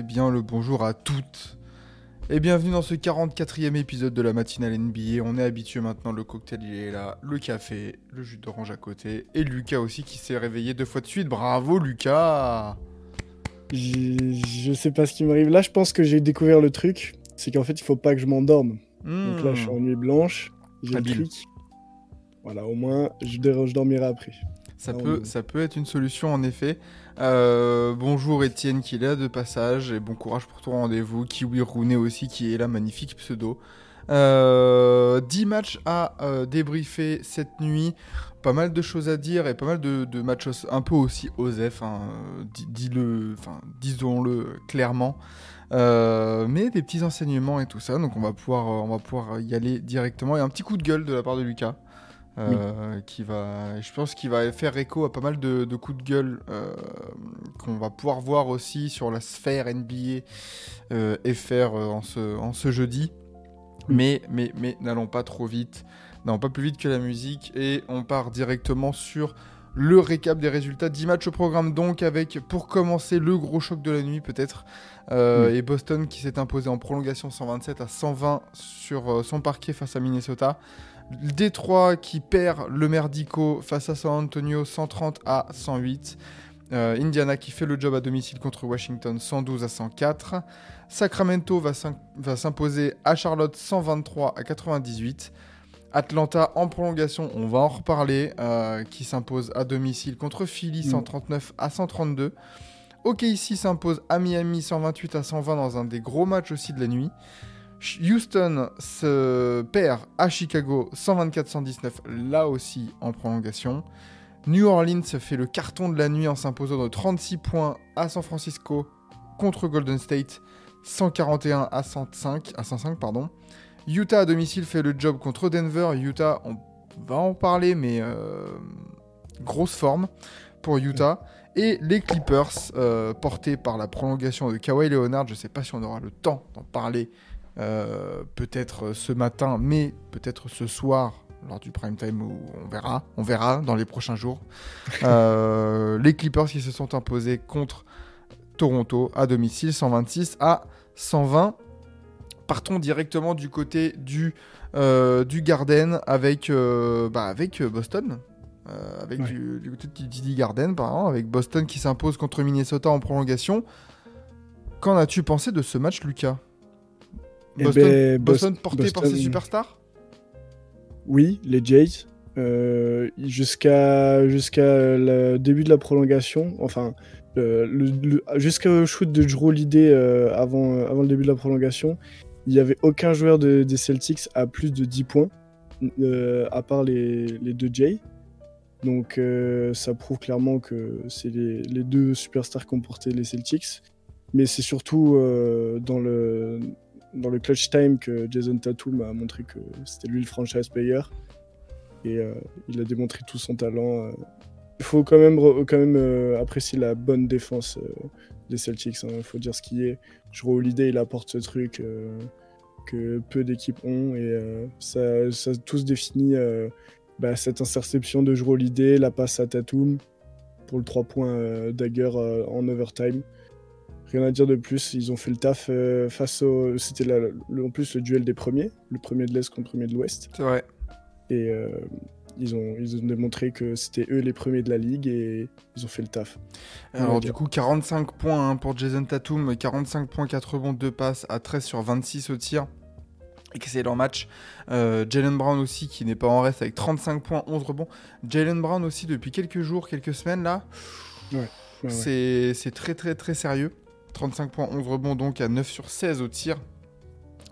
Bien le bonjour à toutes. Et bienvenue dans ce 44e épisode de la matinale NBA. On est habitué maintenant, le cocktail il est là, le café, le jus d'orange à côté, et Lucas aussi qui s'est réveillé deux fois de suite. Bravo Lucas Je sais pas ce qui m'arrive. Là, je pense que j'ai découvert le truc. C'est qu'en fait, il faut pas que je m'endorme. Donc là, je suis en nuit blanche. J'ai le Hmm. Truc. Voilà, au moins, je, je dormirai après. Ça peut, ça peut être une solution en effet. Euh, bonjour Étienne qui est là de passage et bon courage pour ton rendez-vous. Kiwi Rooney aussi qui est là, magnifique pseudo. Euh, 10 matchs à euh, débriefer cette nuit. Pas mal de choses à dire et pas mal de, matchs un peu aussi osef. Hein, disons-le clairement. Euh, mais des petits enseignements et tout ça. Donc on va pouvoir, on va pouvoir y aller directement. Et un petit coup de gueule de la part de Lucas. Euh, qui va, je pense qu'il va faire écho à pas mal de, de coups de gueule euh, qu'on va pouvoir voir aussi sur la sphère NBA euh, FR en, ce, en ce jeudi. Mais, mais, mais n'allons pas trop vite, n'allons pas plus vite que la musique et on part directement sur le récap des résultats. 10 matchs au programme donc avec pour commencer le gros choc de la nuit peut-être euh, Oui. et Boston qui s'est imposé en prolongation 127 à 120 sur son parquet face à Minnesota. Détroit qui perd le merdico face à San Antonio 130 à 108. Euh, Indiana qui fait le job à domicile contre Washington 112 à 104. Sacramento va s'im- va s'imposer à Charlotte 123 à 98. Atlanta en prolongation, on va en reparler, euh, qui s'impose à domicile contre Philly Mm. 139 à 132. OKC s'impose à Miami 128 à 120 dans un des gros matchs aussi de la nuit. Houston se perd à Chicago 124-119, là aussi en prolongation. New Orleans fait le carton de la nuit en s'imposant de 36 points à San Francisco contre Golden State 141 à 105, à 105 pardon. Utah à domicile fait le job contre Denver. Utah, on va en parler, mais euh, grosse forme pour Utah. Et les Clippers, euh, portés par la prolongation de Kawhi Leonard, je ne sais pas si on aura le temps d'en parler euh, peut-être ce matin, mais peut-être ce soir lors du prime time où on verra, on verra dans les prochains jours. Euh, les Clippers qui se sont imposés contre Toronto à domicile 126 à 120. Partons directement du côté du, euh, du Garden avec, euh, bah, avec Boston. Avec Ouais. du, du côté du Didi Garden, par exemple, avec Boston qui s'impose contre Minnesota en prolongation. Qu'en as-tu pensé de ce match, Lucas? Boston, ben, Boston Bos- porté par ses Boston- superstars Oui, les Jays. Euh, jusqu'à jusqu'à le début de la prolongation, enfin, le- jusqu'au shoot de Drew Holiday euh, avant, euh, avant le début de la prolongation, il n'y avait aucun joueur de- des Celtics à plus de 10 points, euh, à part les, les deux Jays. Donc euh, ça prouve clairement que c'est les, les deux superstars qui ont porté les Celtics. Mais c'est surtout euh, dans, le, dans le clutch time que Jason Tatum a montré que c'était lui le franchise player. Et euh, il a démontré tout son talent. euh. Il faut quand même, quand même euh, apprécier la bonne défense des Celtics. Il faut dire ce qui est. Drew Holiday, il apporte ce truc que peu d'équipes ont. Et ça, ça tous définit euh, bah, cette interception de Drew Holiday, la passe à Tatum pour le 3 points dagger en overtime. Rien à dire de plus, ils ont fait le taf euh, face au. C'était en plus le duel des premiers, le premier de l'Est contre le premier de l'Ouest. C'est vrai. Et euh, ils, ont, ils ont démontré que c'était eux les premiers de la ligue et ils ont fait le taf. Rien Alors du coup 45 points hein, pour Jason Tatum, 45 points, 4 rebonds, 2 passes à 13 sur 26 au tir. Excellent match. Euh, Jalen Brown aussi qui n'est pas en reste avec 35 points, 11 rebonds. Jalen Brown aussi depuis quelques jours, quelques semaines là. Ouais, ouais. C'est c'est très très très sérieux. 35 points, 11 rebonds donc à 9 sur 16 au tir.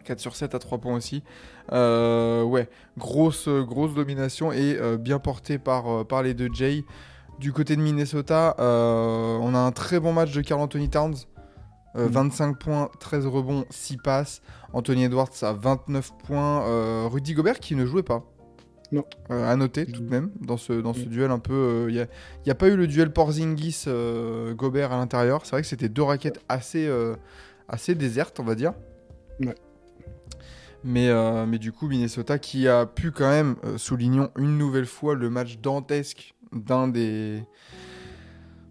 4 sur 7 à 3 points aussi. Euh, ouais, grosse, grosse domination et euh, bien porté par, euh, par les deux Jay. Du côté de Minnesota, euh, on a un très bon match de Carl Anthony Towns. Euh, Mhm. 25 points, 13 rebonds, 6 passes. Anthony Edwards à 29 points. Euh, Rudy Gobert qui ne jouait pas. Non. Euh, à noter tout de Mhm. même dans ce, dans ce Mhm. duel un peu. Il n'y a, a pas eu le duel Porzingis-Gobert à l'intérieur. C'est vrai que c'était deux raquettes assez, euh, assez désertes, on va dire. Ouais. Mais, euh, mais du coup, Minnesota qui a pu quand même, euh, soulignons une nouvelle fois le match dantesque d'un des,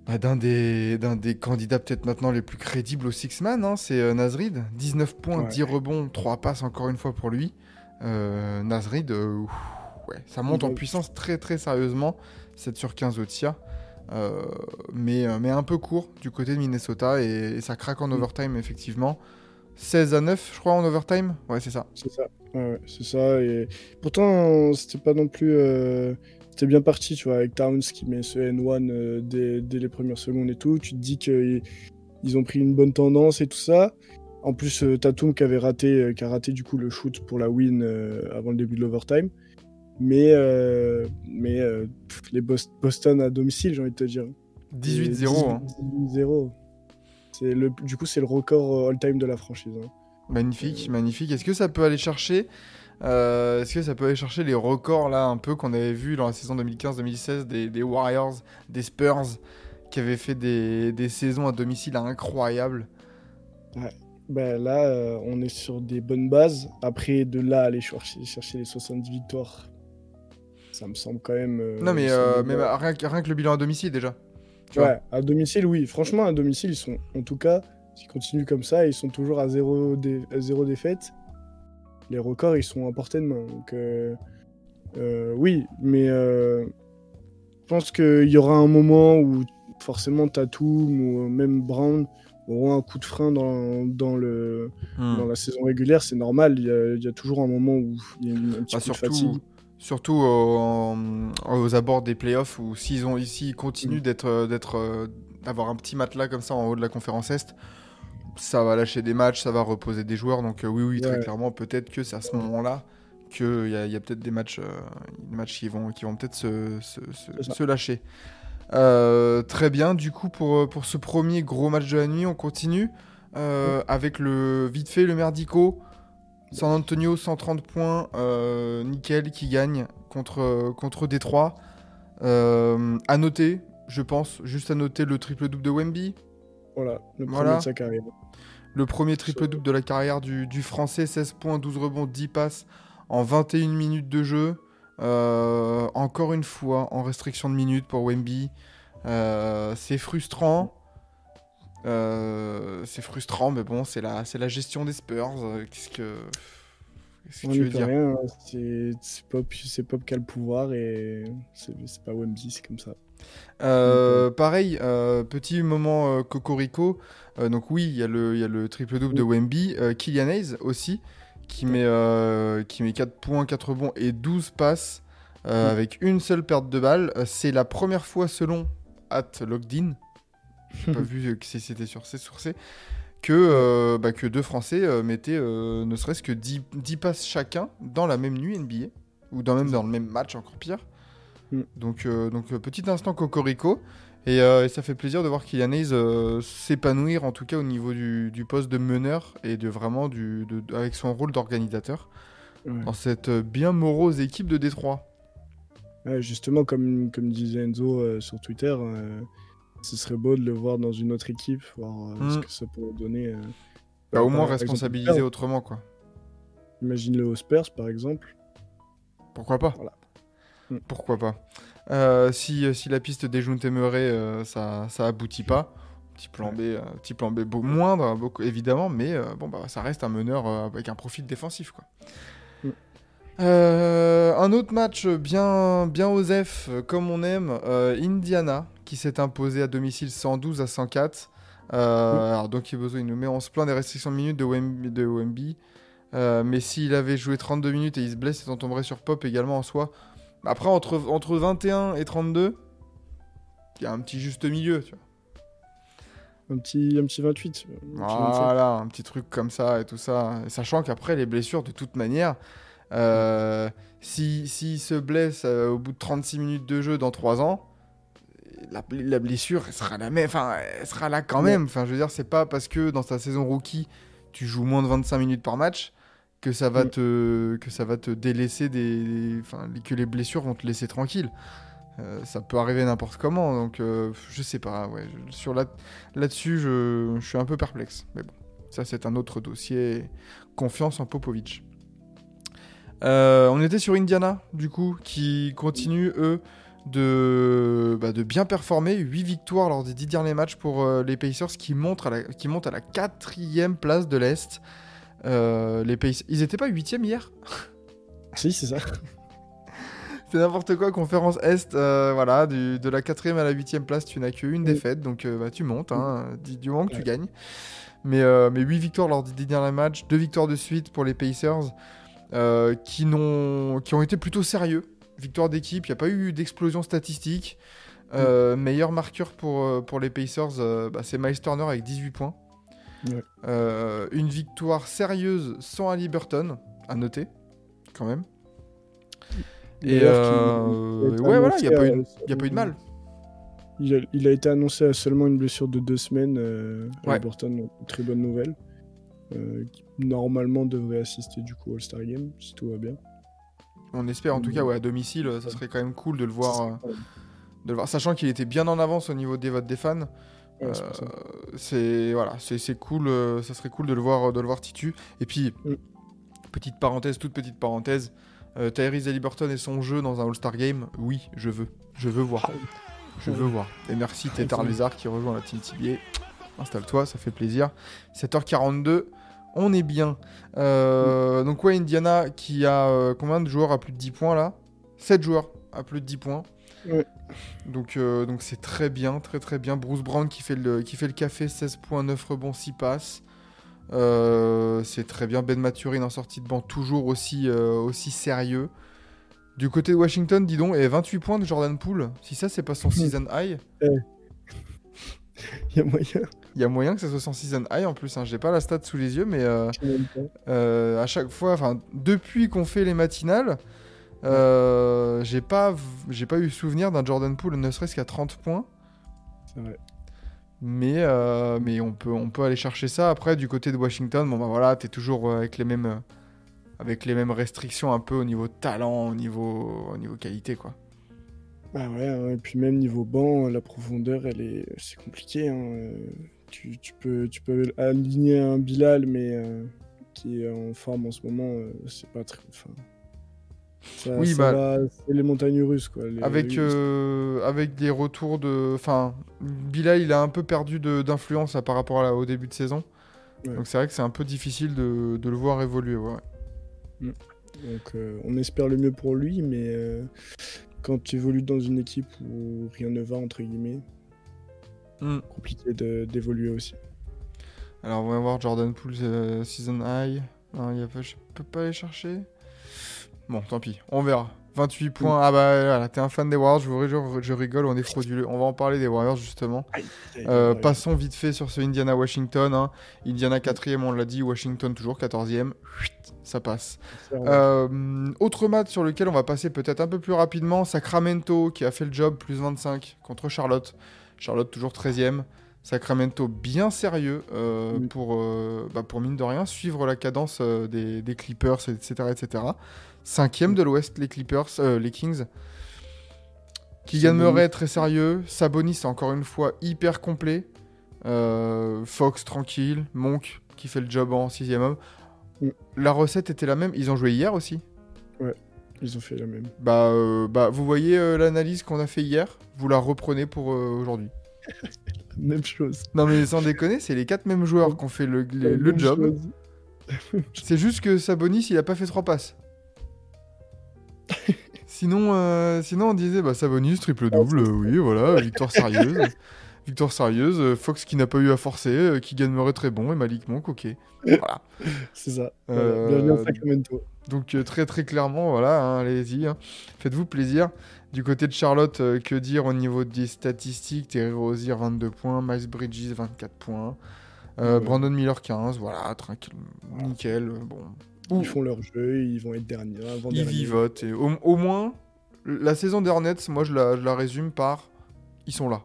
bah, d'un des, d'un des candidats peut-être maintenant les plus crédibles au Six-Man, hein, c'est euh, Nasrid. 19 points, Ouais. 10 rebonds, 3 passes encore une fois pour lui. Euh, Nasrid, euh, ouais, ça monte en puissance très très sérieusement, 7 sur 15 au tir. Euh, mais, euh, mais un peu court du côté de Minnesota et, et ça craque en Mm. overtime effectivement. 16 à 9 je crois en overtime Ouais c'est ça. C'est ça. Ouais, ouais, c'est ça. Et pourtant, c'était pas non plus. euh, C'était bien parti, tu vois, avec Towns qui met ce N1 euh, dès, dès les premières secondes et tout. Tu te dis qu'ils ils ont pris une bonne tendance et tout ça. En plus, Tatum qui avait raté, qui a raté du coup le shoot pour la win avant le début de l'overtime. Mais, euh, mais euh, pff, les Bos- Boston à domicile, j'ai envie de te dire. 18-0. hein. 18-0. C'est le, du coup, c'est le record euh, all-time de la franchise. hein. Magnifique, magnifique. Est-ce que ça peut aller chercher euh, Est-ce que ça peut aller chercher les records là un peu qu'on avait vu dans la saison 2015-2016 des, des Warriors, des Spurs qui avaient fait des, des saisons à domicile incroyables? Ben là, euh, on est sur des bonnes bases. Après, de là, aller chercher, chercher les 70 victoires, ça me semble quand même. euh, Non mais, euh, mais bah, rien, que- rien que le bilan à domicile déjà. tu ouais, à domicile, oui. Franchement, à domicile, ils sont, en tout cas, s'ils continuent comme ça, ils sont toujours à zéro, dé- à zéro défaite. Les records, ils sont à portée de main. Donc, euh, euh, oui, mais euh, je pense qu'il y aura un moment où forcément Tatum ou même Brown auront un coup de frein dans, dans le, Hmm. dans la saison régulière, c'est normal. Il y, a, il y a toujours un moment où il y a une, un petit Bah, coup de fatigue. Surtout aux abords des playoffs où s'ils ont ici continuent Mm. d'être euh, d'être euh, d'avoir un petit matelas comme ça en haut de la conférence est, ça va lâcher des matchs, ça va reposer des joueurs. Donc euh, oui oui très Ouais. clairement peut-être que c'est à ce moment-là qu'il y a, il y a peut-être des matchs des matchs qui vont qui vont peut-être se, se, se- C'est ça. se lâcher. Euh, très bien. Du coup pour pour ce premier gros match de la nuit, on continue euh, avec le vite fait le merdico. San Antonio 130 points, euh, nickel qui gagne contre, contre Détroit. Euh, à noter, je pense, juste à noter le triple-double de Wemby. Voilà, le premier Voilà. de sa carrière. Le premier triple-double de la carrière du, du français, 16 points, 12 rebonds, 10 passes en 21 minutes de jeu. Euh, encore une fois, en restriction de minutes pour Wemby. Euh, c'est frustrant. Euh, c'est frustrant, mais bon, c'est la, c'est la gestion des Spurs. Euh, Qu'est-ce que, qu'est-ce que tu veux dire rien, hein. c'est c'est Pop, c'est Pop qui a le pouvoir et c'est c'est pas Wemby, c'est comme ça. Euh, pareil, euh, petit moment euh, Cocorico. Donc oui, il y a le, triple-double de Wemby. Kylian Hayes aussi, qui met, qui met 4 points, 4 rebonds et 12 passes avec une seule perte de balle. C'est la première fois selon At Logged j'ai pas vu que si c'était sur C, sur C, que, euh, bah, que deux Français euh, mettaient euh, ne serait-ce que 10, 10 passes chacun dans la même nuit NBA, ou dans, même dans le même match, encore pire. Mm. Donc, donc petit instant Cocorico, et, et ça fait plaisir de voir Kylian Hayes s'épanouir, en tout cas au niveau du, du poste de meneur, et de vraiment du, de- de- avec son rôle d'organisateur, Ouais. dans cette bien morose équipe de Détroit. Ouais, justement, comme, comme disait Enzo sur Twitter, ce serait beau de le voir dans une autre équipe, voir euh, ce Mm. que ça pourrait donner. euh. Bah, au moins responsabiliser autrement, quoi. Imagine-le aux Spurs, par exemple. Pourquoi pas Voilà. Mm. Pourquoi pas Euh, si, si la piste des Junte Murray, ça, ça aboutit pas, petit plan B, euh, petit plan B beau- moindre, beaucoup, évidemment, mais euh, bon, bah, ça reste un meneur euh, avec un profil défensif. Quoi. Mm. Euh, un autre match bien, bien osef, euh, comme on aime, euh, Indiana, qui s'est imposé à domicile 112 à 104. Euh, alors, donc, il nous met, on se plaint des restrictions de minutes de Wemby. De Wemby. Euh, mais s'il avait joué 32 minutes et il se blesse, il en tomberait sur Pop également en soi. Après, entre, entre 21 et 32, il y a un petit juste milieu, tu vois. Un petit, un petit 28. un petit 27. Voilà, un petit truc comme ça et tout ça. Sachant qu'après, les blessures, de toute manière, euh, si, s'il se blesse euh, au bout de 36 minutes de jeu dans 3 ans, la, la blessure, elle sera la même. Enfin, elle sera là quand même. Enfin, je veux dire, c'est pas parce que dans ta saison rookie, tu joues moins de 25 minutes par match que ça va Mm. te que ça va te délaisser des, enfin que les blessures vont te laisser tranquille. Euh, ça peut arriver n'importe comment, donc euh, je sais pas. Ouais, sur là là-dessus, je, je suis un peu perplexe. Mais bon, ça c'est un autre dossier. Confiance en Popovic. Euh, on était sur Indiana, du coup, qui continue eux de, bah, de bien performer. 8 victoires lors des 10 derniers matchs pour euh, les Pacers qui, montent à la, qui montent à la quatrième place de l'Est. Euh, les Pacers, ils étaient pas huitième hier? Si, c'est ça. C'est n'importe quoi, conférence Est, euh, voilà, du- de la quatrième à la huitième place, tu n'as qu'une Mm. défaite, donc euh, bah, tu montes, hein, du, du moment que tu gagnes. Mais, euh, mais 8 victoires lors des dix derniers matchs, 2 victoires de suite pour les Pacers, qui ont été plutôt sérieux. Victoire d'équipe, il n'y a pas eu d'explosion statistique. Euh, Meilleur marqueur pour, euh, pour les Pacers, euh, bah, c'est Miles Turner avec 18 points. Ouais. Euh, une victoire sérieuse sans Ali Burton, à noter, quand même. Et ouais, voilà, il n'y a, a pas eu de mal. Il a, il a été annoncé à seulement une blessure de deux semaines. Ouais. à Burton, donc, très bonne nouvelle. Qui normalement devrait assister du coup au All-Star Game, si tout va bien. On espère en tout Mm. cas, ouais, à domicile, euh, ça serait quand même cool de le voir, euh, de le voir. sachant qu'il était bien en avance au niveau des votes des fans. Euh, c'est voilà, c'est cool, euh, ça serait cool de le voir, de le voir titu. Et puis Mm. petite parenthèse, toute petite parenthèse, euh, Tyrese Haliburton et son jeu dans un All-Star Game, oui, je veux, je veux voir, je veux voir. Et merci Tétard Lézard qui rejoint la team TBA. Installe-toi, ça fait plaisir. 7h42. On est bien. Euh, Donc ouais, Indiana qui a euh, combien de joueurs à plus de 10 points là? 7 joueurs à plus de 10 points. Ouais. Donc euh, donc c'est très bien, très très bien. Bruce Brown qui fait le, qui fait le café, 16 points, 9 rebonds, 6 passes. C'est très bien. Ben Maturin en sortie de banc, toujours aussi, aussi sérieux. Du côté de Washington, dis donc, et 28 points de Jordan Poole. Si ça, c'est pas son season high, Il y a moyen. Il y a moyen que ça soit son season high en plus. Hein. J'ai pas la stat sous les yeux, mais euh, euh, à chaque fois, enfin, depuis qu'on fait les matinales, euh, j'ai pas, j'ai pas eu souvenir d'un Jordan Poole ne serait-ce qu'à 30 points. C'est vrai. Mais, euh, mais on, peut, on peut aller chercher ça. Après, du côté de Washington, bon bah voilà, t'es toujours avec les mêmes, avec les mêmes restrictions un peu au niveau talent, au niveau, au niveau qualité, quoi. Ah ouais, et puis même niveau banc, la profondeur, elle est, c'est compliqué. hein, Tu, tu peux, tu peux aligner un Bilal, mais euh, qui est en forme en ce moment, euh, c'est pas très. Ça, Oui, ça bah, c'est les montagnes russes quoi. les- Avec, les- euh, avec des retours de. Enfin, Bilal, il a un peu perdu d'influence par rapport à la- au début de saison. Ouais. Donc c'est vrai que c'est un peu difficile de, de le voir évoluer. Ouais. Donc on espère le mieux pour lui, mais quand tu évolues dans une équipe où rien ne va entre guillemets, Hmm. compliqué de- d'évoluer aussi. Alors, on va voir Jordan Poole euh, Season High. Non, y a pas, je peux pas aller chercher. Bon, tant pis, on verra. 28 points. Ah bah voilà, t'es un fan des Warriors, je, vous- je- je rigole, on est frauduleux. On va en parler des Warriors justement. Euh. Passons vite fait sur ce Indiana-Washington. hein. Indiana 4ème, on l'a dit, Washington toujours 14ème. Chut, Ça passe. Euh, autre match sur lequel on va passer peut-être un peu plus rapidement, Sacramento qui a fait le job, plus 25 contre Charlotte. Charlotte toujours 13ème. Sacramento bien sérieux euh, pour, euh, bah, pour mine de rien suivre la cadence euh, des, des Clippers, etc. etc. Cinquième de l'Ouest, les Clippers, les Kings. Kylian. Murray très sérieux. Sabonis encore une fois hyper complet. Fox tranquille. Monk qui fait le job en sixième homme. Mm. La recette était la même. Ils ont joué hier aussi. Ils ont fait la même. Bah, euh, bah vous voyez euh, l'analyse qu'on a fait hier. Vous la reprenez pour euh, aujourd'hui. Même chose. Non mais sans déconner, c'est les quatre mêmes joueurs qui ont fait le, le- job. C'est juste que Sabonis, il a pas fait trois passes. sinon, sinon, on disait bah, Sabonis, triple-double, euh, oui, voilà, victoire sérieuse. Victoire sérieuse, euh, Fox qui n'a pas eu à forcer, euh, qui gagnerait très bon, et Malik Monk, ok. Voilà. C'est ça. Euh. Bienvenue à Sacramento. Donc euh, très très clairement, voilà, hein, allez-y, hein. faites-vous plaisir. Du côté de Charlotte, euh, que dire au niveau des statistiques? Terry Rozier 22 points, Miles Bridges 24 points, euh, Ouais. Brandon Miller 15, voilà, tranquille, nickel, bon. Ils font leur jeu, ils vont être derniers. avant ils derniers. vivotent, et au, au moins, la saison des Hornets, moi je la, je la résume par ils sont là,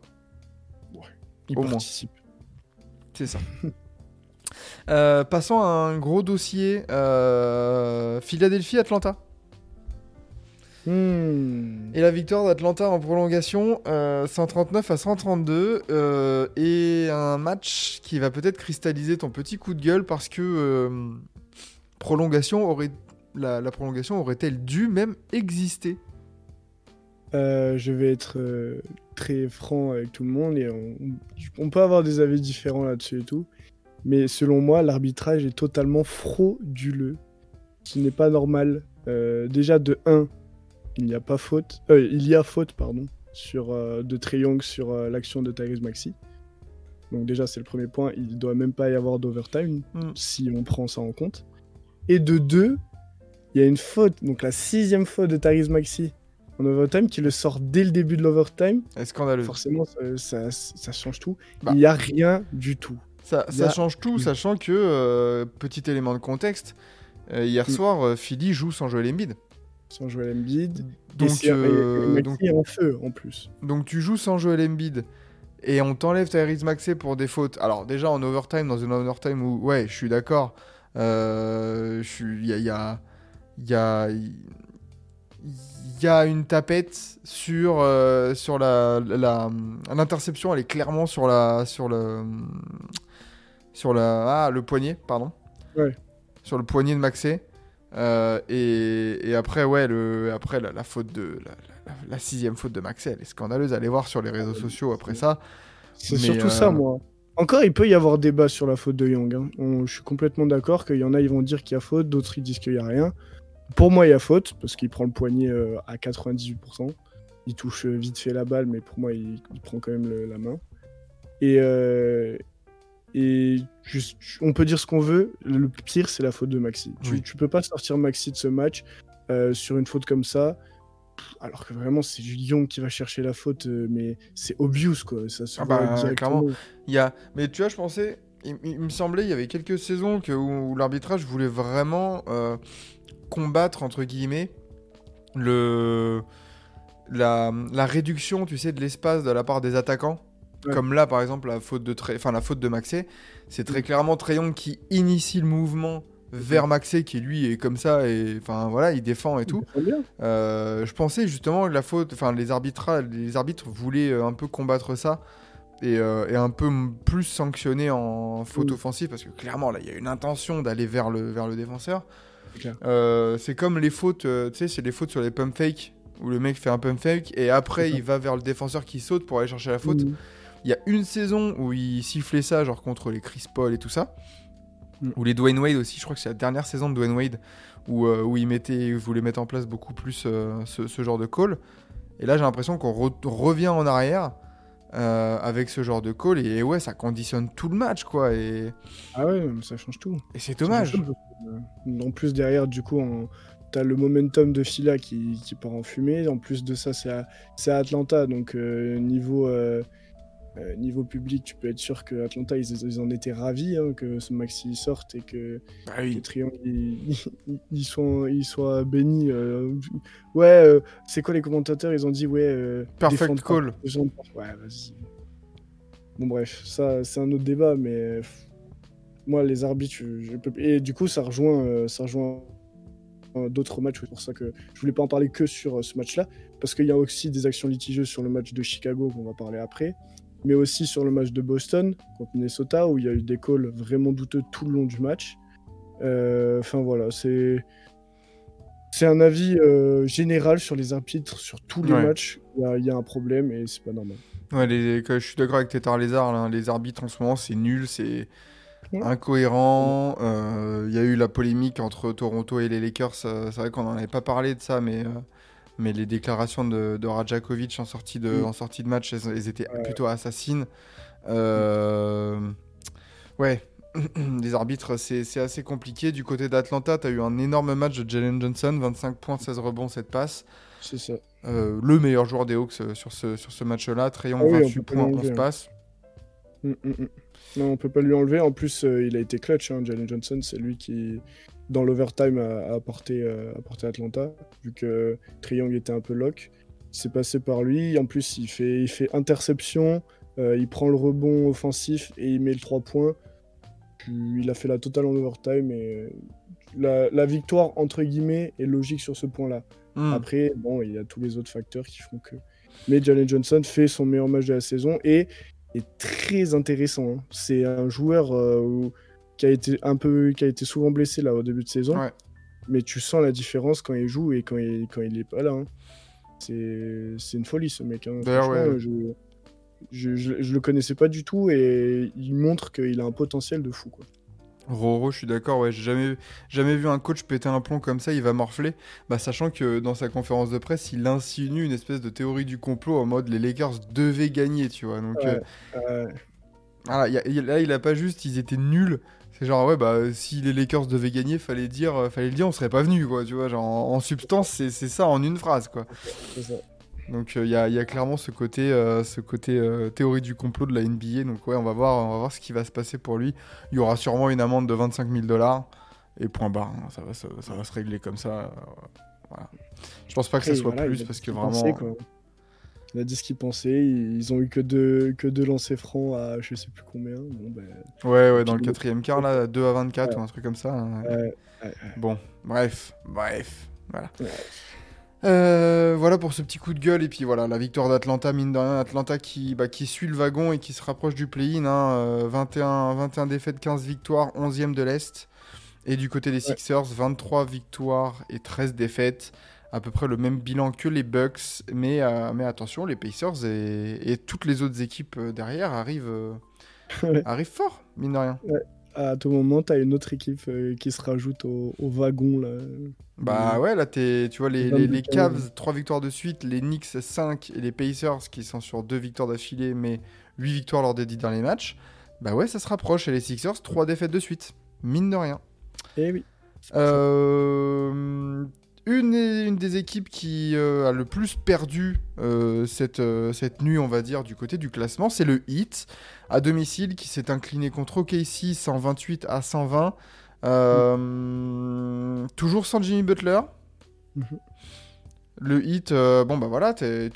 Ils au moins. participent. c'est ça. Euh, passons à un gros dossier, euh, Philadelphie-Atlanta. Hmm. Et la victoire d'Atlanta en prolongation, euh, 139 à 132, euh, et un match qui va peut-être cristalliser ton petit coup de gueule parce que euh, prolongation aurait, la, la prolongation aurait-elle dû même exister? Euh, je vais être euh, très franc avec tout le monde et on, on peut avoir des avis différents là-dessus et tout. Mais selon moi, l'arbitrage est totalement frauduleux. Ce n'est pas normal. Euh, déjà de 1, il n'y a pas faute. il y a faute, pardon, sur, de Young sur l'action de Tyrese Maxi. Donc déjà, c'est le premier point. Il ne doit même pas y avoir d'overtime Mm. si on prend ça en compte. Et de 2, il y a une faute, donc la sixième faute de Tyrese Maxi en overtime qui le sort dès le début de l'overtime. C'est scandaleux. Forcément, ça, ça- ça change tout. Bah. Il n'y a rien du tout. Ça, a- change tout, Mm. sachant que, euh, petit élément de contexte, euh, hier Mm. soir, euh, Philly joue sans Joel Embiid. Sans jouer Embiid. Donc, et- euh, donc, en feu en plus. donc tu joues sans Joel Embiid et on t'enlève Tyrese Maxey pour des fautes. Alors déjà en overtime, dans une overtime où, ouais, je suis d'accord, il y a, il y a, il y a, il y a une tapette sur, euh, sur la, l'interception, elle est clairement sur la, sur le, sur la, ah, le poignet, pardon. Ouais. Sur le poignet de Maxey. Euh, et, et après, ouais, le, après la, la faute de la, la- la sixième faute de Maxey, elle est scandaleuse. Allez voir sur les réseaux sociaux après ça. C'est surtout euh, ça, moi. Encore, il peut y avoir débat sur la faute de Young. hein. On- je suis complètement d'accord qu'il y en a, ils vont dire qu'il y a faute, d'autres, ils disent qu'il n'y a rien. Pour moi, il y a faute, parce qu'il prend le poignet euh, à 98%. Il touche euh, vite fait la balle, mais pour moi, il, il prend quand même le- la main. Et, euh, et juste, on peut dire ce qu'on veut, le pire, c'est la faute de Maxi. Tu, Oui. tu peux pas sortir Maxi de ce match euh, sur une faute comme ça. Alors que vraiment, c'est Young qui va chercher la faute, mais c'est obvious, quoi. Ça se Ah bah, clairement. Il y a... Mais tu vois, je pensais, il, il me semblait, il y avait quelques saisons que, où, où l'arbitrage voulait vraiment euh, combattre, entre guillemets, le... la, la réduction, tu sais, de l'espace de la part des attaquants. Ouais. Comme là, par exemple, la faute de, enfin, la faute de Maxé, c'est très Mm. clairement Trayon qui initie le mouvement vers Maxé, qui lui est comme ça, et enfin voilà, il défend et tout. Euh, je pensais justement que la faute, enfin les arbitres, les arbitres voulaient euh, un peu combattre ça et, euh, et un peu plus sanctionner en faute Mm. offensive parce que clairement là il y a une intention d'aller vers le vers le défenseur. Euh, c'est comme les fautes, euh, tu sais, c'est les fautes sur les pump fake où le mec fait un pump fake et après il va vers le défenseur qui saute pour aller chercher la faute. Mhm. Il y a une saison où il sifflait ça, genre contre les Chris Paul et tout ça. Mm. Ou les Dwayne Wade aussi, je crois que c'est la dernière saison de Dwayne Wade où, euh, où il, mettait, il voulait mettre en place beaucoup plus euh, ce, ce genre de call. Et là, j'ai l'impression qu'on re- revient en arrière euh, avec ce genre de call. Et, ouais, ça conditionne tout le match, quoi. Et, Ah ouais, ça change tout. et c'est dommage. euh, En plus, derrière, du coup, on- t'as le momentum de Fila qui, qui part en fumée. En plus de ça, c'est à, Atlanta. Donc, euh, niveau, euh, euh, niveau public, tu peux être sûr que Atlanta, ils, ils en étaient ravis hein, que ce maxi sorte et que Bah les oui. triangles ils, soient, ils soient bénis. euh. Ouais, euh, c'est quoi les commentateurs? Ils ont dit, ouais. euh, Perfect call. pas. Ouais, vas-y. Bon, bref, ça, c'est un autre débat, mais moi, les arbitres, je, je peux. Et du coup, ça rejoint, ça rejoint d'autres matchs. C'est pour ça que je voulais pas en parler que sur ce match-là, parce qu'il y a aussi des actions litigieuses sur le match de Chicago qu'on va parler après, mais aussi sur le match de Boston contre Minnesota, où il y a eu des calls vraiment douteux tout le long du match. Euh, Enfin voilà, c'est c'est un avis euh, général sur les arbitres sur tous les Ouais. matchs. Il y a- il y, a un problème et c'est pas normal. Ouais, les- je suis d'accord avec Tétard Lézard, là, les arbitres en ce moment, c'est nul, c'est incohérent. Euh, Il y a eu la polémique entre Toronto et les Lakers. c'est vrai qu'on n'en avait pas parlé de ça, mais, euh, mais les déclarations de, de Rajakovic en sortie de, Mm. en sortie de match, elles, elles étaient plutôt assassines. Euh, Ouais, les arbitres, c'est assez compliqué. Du côté d'Atlanta, tu as eu un énorme match de Jalen Johnson, 25 points, 16 rebonds, 7 passes. C'est ça. Euh, le meilleur joueur des Hawks euh, sur ce, sur ce match-là. Trayon, Ah oui, on 28 peut pas points, l'enlever, 11 hein. passes. Mm, mm, mm. Non, on peut pas lui enlever. En plus, euh, il a été clutch. Hein, Jalen Johnson, c'est lui qui, dans l'overtime, a, a apporté, euh, a apporté Atlanta, vu que Triangle était un peu lock. C'est passé par lui. En plus, il fait, il fait interception, euh, il prend le rebond offensif et il met le 3 points. Puis il a fait la totale en overtime et euh, la, la victoire, entre guillemets, est logique sur ce point-là. Hmm. Après, bon, il y a tous les autres facteurs qui font que. Mais Jalen Johnson fait son meilleur match de la saison et est très intéressant. hein. C'est un joueur euh, où- qui a été un peu, qui a été souvent blessé là au début de saison, Ouais. mais tu sens la différence quand il joue et quand il quand il est pas là. hein. C'est c'est une folie ce mec. hein. D'ailleurs, ouais. je, je, je, je le connaissais pas du tout et il montre qu'il a un potentiel de fou. Quoi. Roro, je suis d'accord, ouais, j'ai jamais, jamais vu un coach péter un plomb comme ça, il va morfler. Bah, sachant que dans sa conférence de presse, il insinue une espèce de théorie du complot en mode les Lakers devaient gagner, tu vois. Donc, Ouais. euh, Euh, voilà, y a- y a- là, il a pas juste, ils étaient nuls. C'est genre, ouais, bah, si les Lakers devaient gagner, fallait dire, euh, fallait le dire, on serait pas venu, quoi, tu vois. Genre, en, en substance, c'est c'est ça en une phrase, quoi. Donc, il y, a, y a clairement ce côté, euh, ce côté euh, théorie du complot de la NBA. Donc, ouais, on va, voir, on va voir ce qui va se passer pour lui. Il y aura sûrement une amende de 25 000 dollars. Et point barre. hein. Ça va, se- ça, va se régler comme ça. euh, voilà. Je pense pas que ça soit voilà, plus parce que vraiment. Il a dit ce qu'il pensait. Ils ont eu que deux, que deux lancers francs à je sais plus combien. Bon, ben, Ouais, ouais, dans le quatrième quart, là, 2 à 24 Ouais. ou un truc comme ça. hein. ouais, Bon, bref, bref, voilà. Euh, voilà pour ce petit coup de gueule et puis voilà la victoire d'Atlanta mine de rien Atlanta qui, bah, qui suit le wagon et qui se rapproche du play-in hein, euh, 21, 21 défaites 15 victoires 11e de l'Est et du côté des Sixers 23 victoires et 13 défaites à peu près le même bilan que les Bucks mais, euh, mais attention les Pacers et, et toutes les autres équipes euh, derrière arrivent, euh, Ouais. arrivent fort mine de rien à tout moment, t'as une autre équipe qui se rajoute au, au wagon là. Bah ouais, là, t'es- tu vois, les, les, 22 les carrés. Cavs, 3 victoires de suite, les Knicks, 5, et les Pacers, qui sont sur 2 victoires d'affilée, mais 8 victoires lors des 10 derniers matchs. Bah ouais, ça se rapproche, et les Sixers, 3 défaites de suite. Mine de rien. Eh oui. Euh, une, une des équipes qui euh, a le plus perdu euh, cette, euh, cette nuit, on va dire, du côté du classement, c'est le Heat, à domicile, qui s'est incliné contre OKC 128 à 120. Euh, Toujours sans Jimmy Butler. Mhm. Le Heat, bon bah voilà, tu,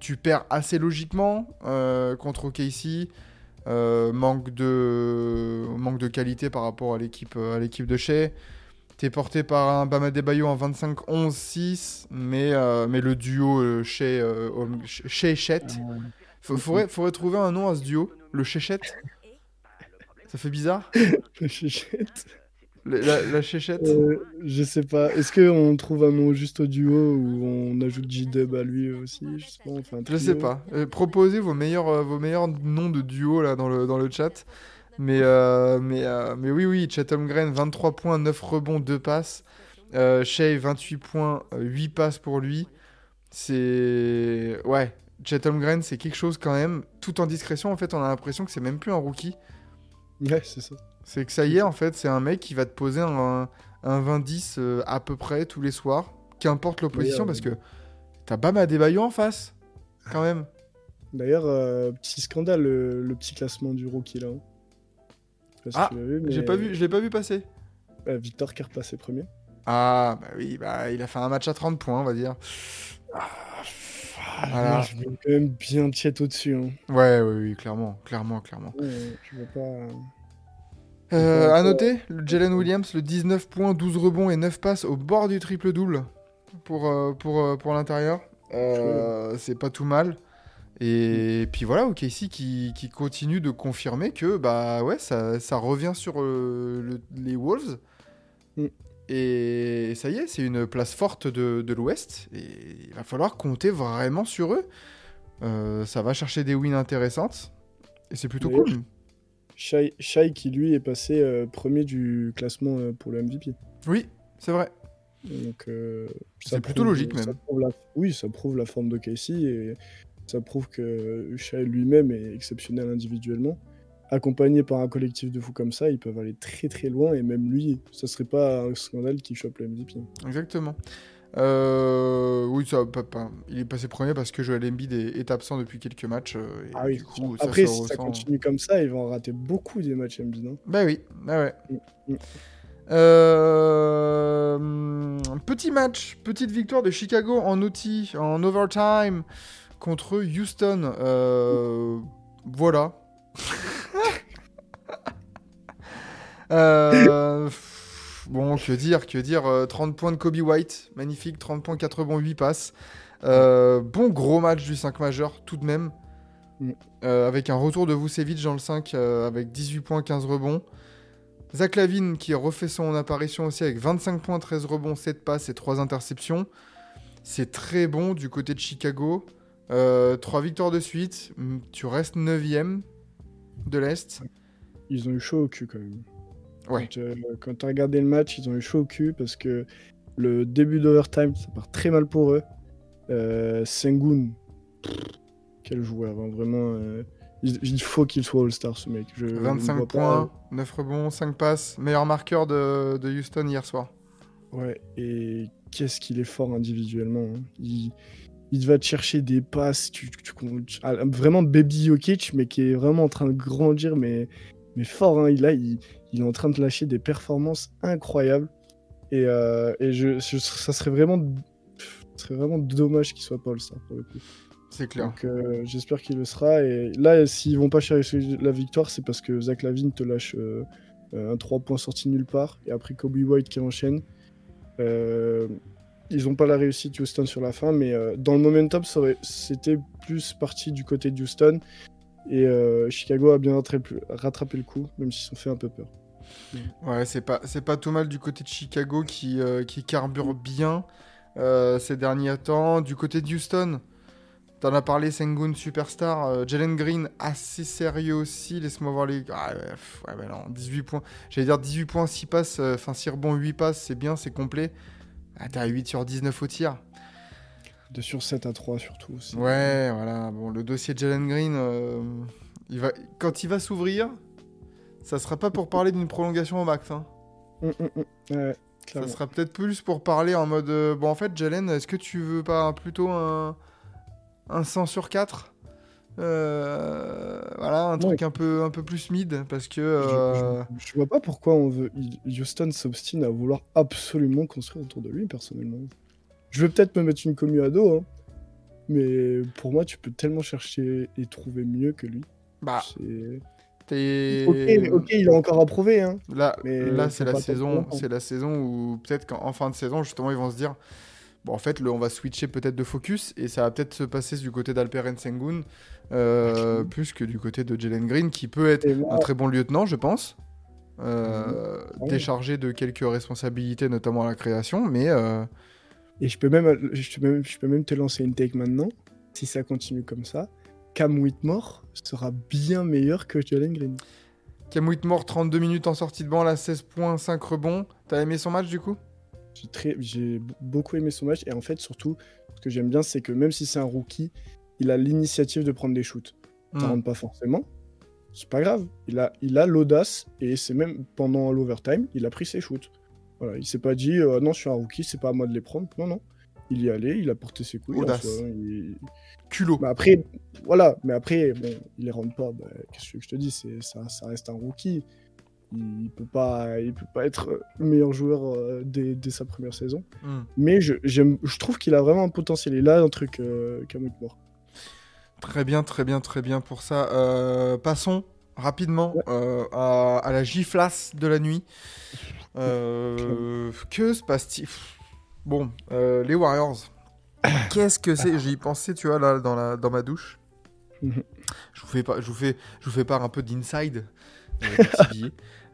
tu perds assez logiquement contre OKC. Manque de manque de qualité par rapport à l'équipe à l'équipe de Shea. T'es porté par un Bama Debayo en 25-11-6, mais, euh, mais le duo euh, euh, Holm- Shea Chet. Faudrait, faudrait trouver un nom à ce duo, le Chéchette. Ça fait bizarre Le chéchette. La, la, la Chéchette Euh, je sais pas. Est-ce qu'on trouve un nom juste au duo ou on ajoute J-Dub à lui aussi Je sais pas. On fait un Je sais trio. pas. Euh, proposez vos meilleurs, euh, vos meilleurs noms de duo là dans le, dans le chat. Mais, euh, mais, euh, mais oui, oui, Chatham Green, 23 points, 9 rebonds, 2 passes. Euh, Shea, 28 points, euh, 8 passes pour lui. C'est. Ouais, Chatham Green, c'est quelque chose quand même. Tout en discrétion, en fait, on a l'impression que c'est même plus un rookie. Ouais, c'est ça. C'est que ça y est, en fait, c'est un mec qui va te poser un, un 20-10 euh, à peu près tous les soirs. Qu'importe l'opposition, parce que t'as Bam Adebayo en face, quand même. D'ailleurs, euh, petit scandale, le, le petit classement du rookie là. hein. Je sais pas si Ah, tu l'as vu, J'ai mais, pas vu, je l'ai pas vu passer. euh, Victor qui est repassé premier. Ah, bah oui, bah il a fait un match à 30 points, on va dire. Ah, Voilà. je veux quand même bien tiète au-dessus. Hein. Ouais, oui, oui, clairement, clairement, clairement. Ouais, je veux pas. Euh, pas à noter, le Jalen Williams, le 19 points, 12 rebonds et 9 passes au bord du triple-double pour, euh, pour, euh, pour l'intérieur. Euh, c'est pas tout mal. Et puis voilà, OKC qui, qui continue de confirmer que bah ouais, ça, ça revient sur euh, le- les Wolves. Mm. Et ça y est, c'est une place forte de, de l'Ouest. Et il va falloir compter vraiment sur eux. Euh, ça va chercher des wins intéressantes. Et c'est plutôt cool. Shai, Shai qui lui est passé euh, premier du classement euh, pour le MVP. Oui, c'est vrai. Donc, C'est plutôt logique, même. la- Oui, ça prouve la forme de Casey et ça prouve que Shai lui-même est exceptionnel individuellement. Accompagné par un collectif de fous comme ça, ils peuvent aller très très loin et même lui, ça serait pas un scandale qu'il chope le MVP. Exactement. Euh, oui, ça, pas, pas- il est passé premier parce que Joel Embiid est, est absent depuis quelques matchs. euh, et Ah oui, du coup, ça Après, se si ça continue comme ça, ils vont en rater beaucoup des matchs MB, non Bah oui, bah ouais. Mm, mm. Euh, petit match, petite victoire de Chicago en OT, en overtime contre Houston. Euh, voilà. Euh, bon, que dire, que dire. euh, 30 points de Kobe White, magnifique. 30 points, 4 rebonds, 8 passes. Euh, bon gros match du 5 majeur, tout de même. Mm. Euh, avec un retour de Vucevic dans le 5 euh, avec 18 points, 15 rebonds. Zach Lavine qui refait son apparition aussi avec 25 points, 13 rebonds, 7 passes et 3 interceptions. C'est très bon du côté de Chicago. 3 victoires de suite. Mm, Tu restes 9ème de l'Est. Ils ont eu chaud au cul quand même. Ouais. Quand, euh, quand tu as regardé le match, ils ont eu chaud au cul parce que le début d'overtime, ça part très mal pour eux. Euh, Sengun, quel joueur, hein, vraiment. euh, il, il faut qu'il soit All-Star ce mec. Je, je ne 25 vois pas- points, 9 rebonds, 5 passes. Meilleur marqueur de, de Houston hier soir. Ouais, et qu'est-ce qu'il est fort individuellement. hein. Il, il va te chercher des passes, tu, tu- tu- ah, vraiment Baby Jokic, mais qui est vraiment en train de grandir, mais, mais fort. Hein. Il, là, il, il est en train de lâcher des performances incroyables. Et, euh, et je, je- ça serait vraiment, ce serait vraiment dommage qu'il soit pas All-Star pour le coup. C'est clair. Donc euh, j'espère qu'il le sera. Et là, s'ils vont pas chercher la victoire, c'est parce que Zach Lavine te lâche euh, euh, un 3 points sorti nulle part. Et après Kobe White qui enchaîne. Euh, ils n'ont pas la réussite Houston sur la fin, mais euh, dans le momentum, c'était plus parti du côté de Houston. Et euh, Chicago a bien rattrapé, le coup, même s'ils ont fait un peu peur. Ouais, c'est pas, pas tout mal du côté de Chicago qui, euh, qui carbure bien ces derniers temps. Du côté de Houston, t'en as parlé, Sengun, superstar. Jalen Green, assez sérieux aussi. Laisse-moi voir les. Ah, ouais, pff, ouais, bah non, 18 points. J'allais dire 18 points, 6 passes. Enfin, 6 rebonds, 8 passes, c'est bien, c'est complet. Ah, t'es à 8 sur 19 au tir. De sur 7 à 3 surtout. aussi. Ouais, voilà. Bon, le dossier de Jalen Green, euh, il va... quand il va s'ouvrir, ça sera pas pour parler d'une prolongation au max. Hein. Hum, hum, hum. Ouais, Ça sera peut-être plus pour parler en mode euh, bon en fait Jalen est-ce que tu veux pas plutôt un un 100 sur 4 Euh, voilà un Ouais. truc un peu un peu plus mid parce que Je- euh, Je, je vois pas pourquoi on veut. Houston s'obstine à vouloir absolument construire autour de lui, personnellement. Je vais peut-être me mettre une commu à dos, hein, mais pour moi, tu peux tellement chercher et trouver mieux que lui. bah t'es Ok, il a encore à prouver. Hein. là mais là c'est la saison c'est la saison où peut-être qu'en fin de saison justement ils vont se dire bon en fait le, on va switcher peut-être de focus et ça va peut-être se passer du côté d'Alperen Sengun euh, plus que du côté de Jalen Green qui peut être un très bon lieutenant, je pense. Euh, Ouais. Déchargé de quelques responsabilités, notamment à la création, mais euh, Et je peux, même, je, peux même, je peux même te lancer une take maintenant. Si ça continue comme ça, Cam Whitmore sera bien meilleur que Jalen Green. Cam Whitmore, 32 minutes en sortie de banc, là, 16 points, 5 rebonds. T'as aimé son match du coup? J'ai très, j'ai b- beaucoup aimé son match et en fait surtout, ce que j'aime bien, c'est que même si c'est un rookie, il a l'initiative de prendre des shoots. Ça Hmm. rentre pas forcément, c'est pas grave. Il a, il a l'audace et c'est même pendant l'overtime, il a pris ses shoots. Voilà, il s'est pas dit euh, non, je suis un rookie, c'est pas à moi de les prendre. Non, non, il y allait, il a porté ses couilles. en Audace. soi, hein, il- Culot. Mais après, voilà, mais après, bon, il les rentre pas. bah, Qu'est-ce que je te dis, c'est ça, ça reste un rookie. Il peut pas, il peut pas être le meilleur joueur euh, dès, dès sa première saison. Hmm. Mais je, je trouve qu'il a vraiment un potentiel. Il a un truc euh, Whitmore. Très bien, très bien, très bien pour ça. Euh, passons rapidement Ouais. euh, à, à la giflasse de la nuit. Euh, que se passe-t-il? Bon, euh, les Warriors. Qu'est-ce que c'est? J'y pensais, tu vois, là, dans, la, dans ma douche. Mhm. je, vous fais pas, je, vous fais, je vous fais part un peu d'inside.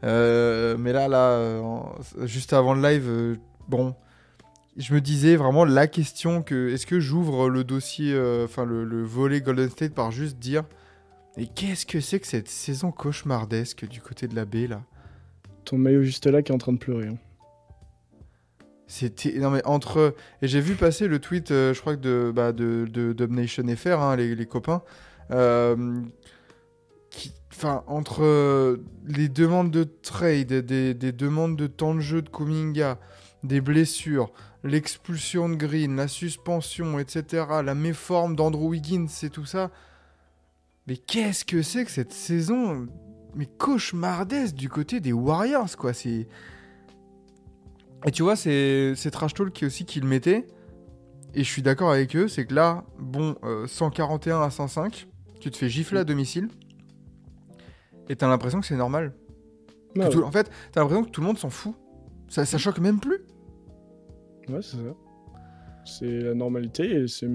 euh, mais là, là, euh, juste avant le live, euh, bon, je me disais vraiment la question que est-ce que j'ouvre le dossier, enfin le, le volet Golden State par juste dire et qu'est-ce que c'est que cette saison cauchemardesque du côté de la baie là? Ton maillot juste là qui est en train de pleurer. hein. C'était non mais entre et j'ai vu passer le tweet, euh, je crois que de bah, de, de Domination FR, hein, les, les copains, euh, enfin entre euh, les demandes de trade, des, des demandes de temps de jeu de Kuminga, des blessures, l'expulsion de Green, la suspension, etc., la méforme d'Andrew Wiggins et tout ça. Mais qu'est-ce que c'est que cette saison? Mais cauchemardesque du côté des Warriors quoi, c'est et tu vois, c'est Trash Talk qui aussi qui le mettait. Et je suis d'accord avec eux, c'est que là, bon, euh, 141 à 105, tu te fais gifler à domicile. Et t'as l'impression que c'est normal. Tout-. En fait, t'as l'impression que tout le monde s'en fout. Ça, ça choque même plus. Ouais, c'est ça. C'est la normalité et, c'est...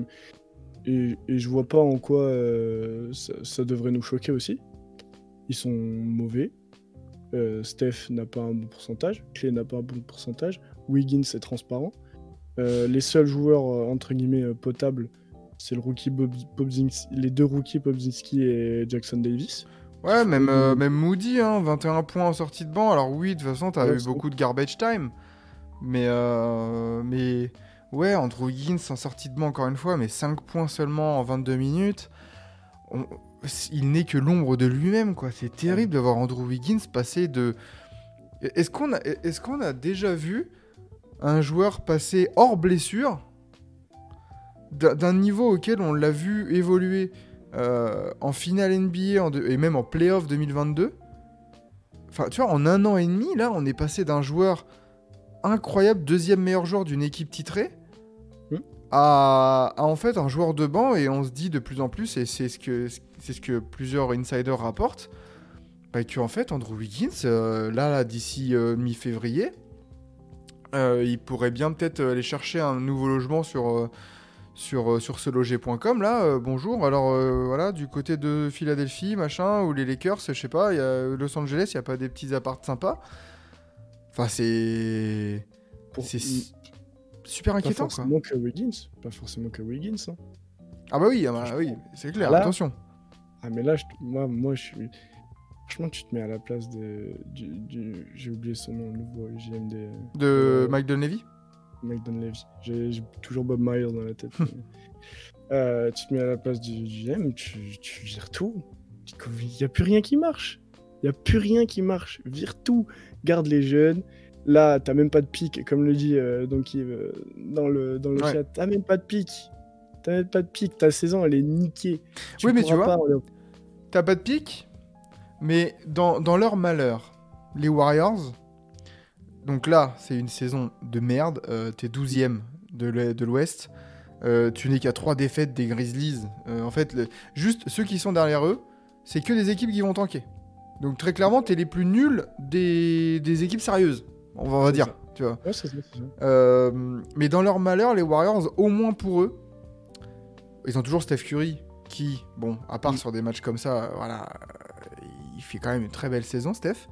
Et, et je vois pas en quoi euh, ça, ça devrait nous choquer aussi. Ils sont mauvais. Euh, Steph n'a pas un bon pourcentage. Clay n'a pas un bon pourcentage. Wiggins c'est transparent. Euh, les seuls joueurs entre guillemets potables, c'est le rookie Bob, les deux rookies Bobzinski et Jackson Davis. Ouais, même, euh, même Moody, hein, 21 points en sortie de banc. Alors oui, de toute façon, t'as Ouais, eu beaucoup de garbage time. Mais, euh, mais ouais, Andrew Higgins en sortie de banc, encore une fois, mais 5 points seulement en 22 minutes. On- Il n'est que l'ombre de lui-même, quoi. C'est terrible de voir Andrew Wiggins passer de... Est-ce qu'on a, est qu'on a déjà vu un joueur passer hors blessure d'un niveau auquel on l'a vu évoluer? Euh, en finale NBA en deux- et même en playoff 2022. Enfin, tu vois, en un an et demi, là, on est passé d'un joueur incroyable, deuxième meilleur joueur d'une équipe titrée, Hmm. à, à, en fait un joueur de banc, et on se dit de plus en plus, et c'est ce que, c'est ce que plusieurs insiders rapportent, bah, que en fait, Andrew Wiggins, euh, là, là d'ici euh, mi-février, il pourrait bien peut-être aller chercher un nouveau logement sur, sur, euh, sur seloger.com. Là, euh, bonjour. Alors, euh, voilà, du côté de Philadelphie, machin, ou les Lakers, je sais pas, il y a Los Angeles, il n'y a pas des petits apparts sympas? Enfin, c'est. Pour- C'est super Pas inquiétant, quoi. forcément que Wiggins. Pas forcément que Wiggins. hein. Ah, bah oui, ah bah oui, c'est clair, Là- attention. Ah mais là, je- moi, moi, je suis... Franchement, tu te mets à la place de... du... du- J'ai oublié son nom, le nouveau GM des... De Euh, Mike Dunleavy Mike Dunleavy. J'ai toujours Bob Myers dans la tête. Euh, tu te mets à la place du GM, tu, tu vires tout. Il n'y a plus rien qui marche. Il n'y a plus rien qui marche. Vire tout. Garde les jeunes. Là, t'as même pas de pic, comme le dit euh, Donkey euh, dans le, dans le Ouais. chat. T'as même pas de pic. T'as même pas de pic. Ta saison, elle est niquée. Oui, mais tu vois, pas- T'as pas de pic, mais dans, dans leur malheur, les Warriors, donc là, c'est une saison de merde, euh, t'es 12ème de l'Ouest- euh, tu n'es qu'à 3 défaites des Grizzlies. Euh, en fait, le- juste ceux qui sont derrière eux, c'est que des équipes qui vont tanker. Donc très clairement, t'es les plus nuls des, des équipes sérieuses, on va, on va C'est dire, ça. tu vois. Ouais, c'est ça, c'est ça. Mais dans leur malheur, les Warriors, au moins pour eux, ils ont toujours Steph Curry qui, bon, à part Mm. sur des matchs comme ça, voilà, il fait quand même une très belle saison, Steph.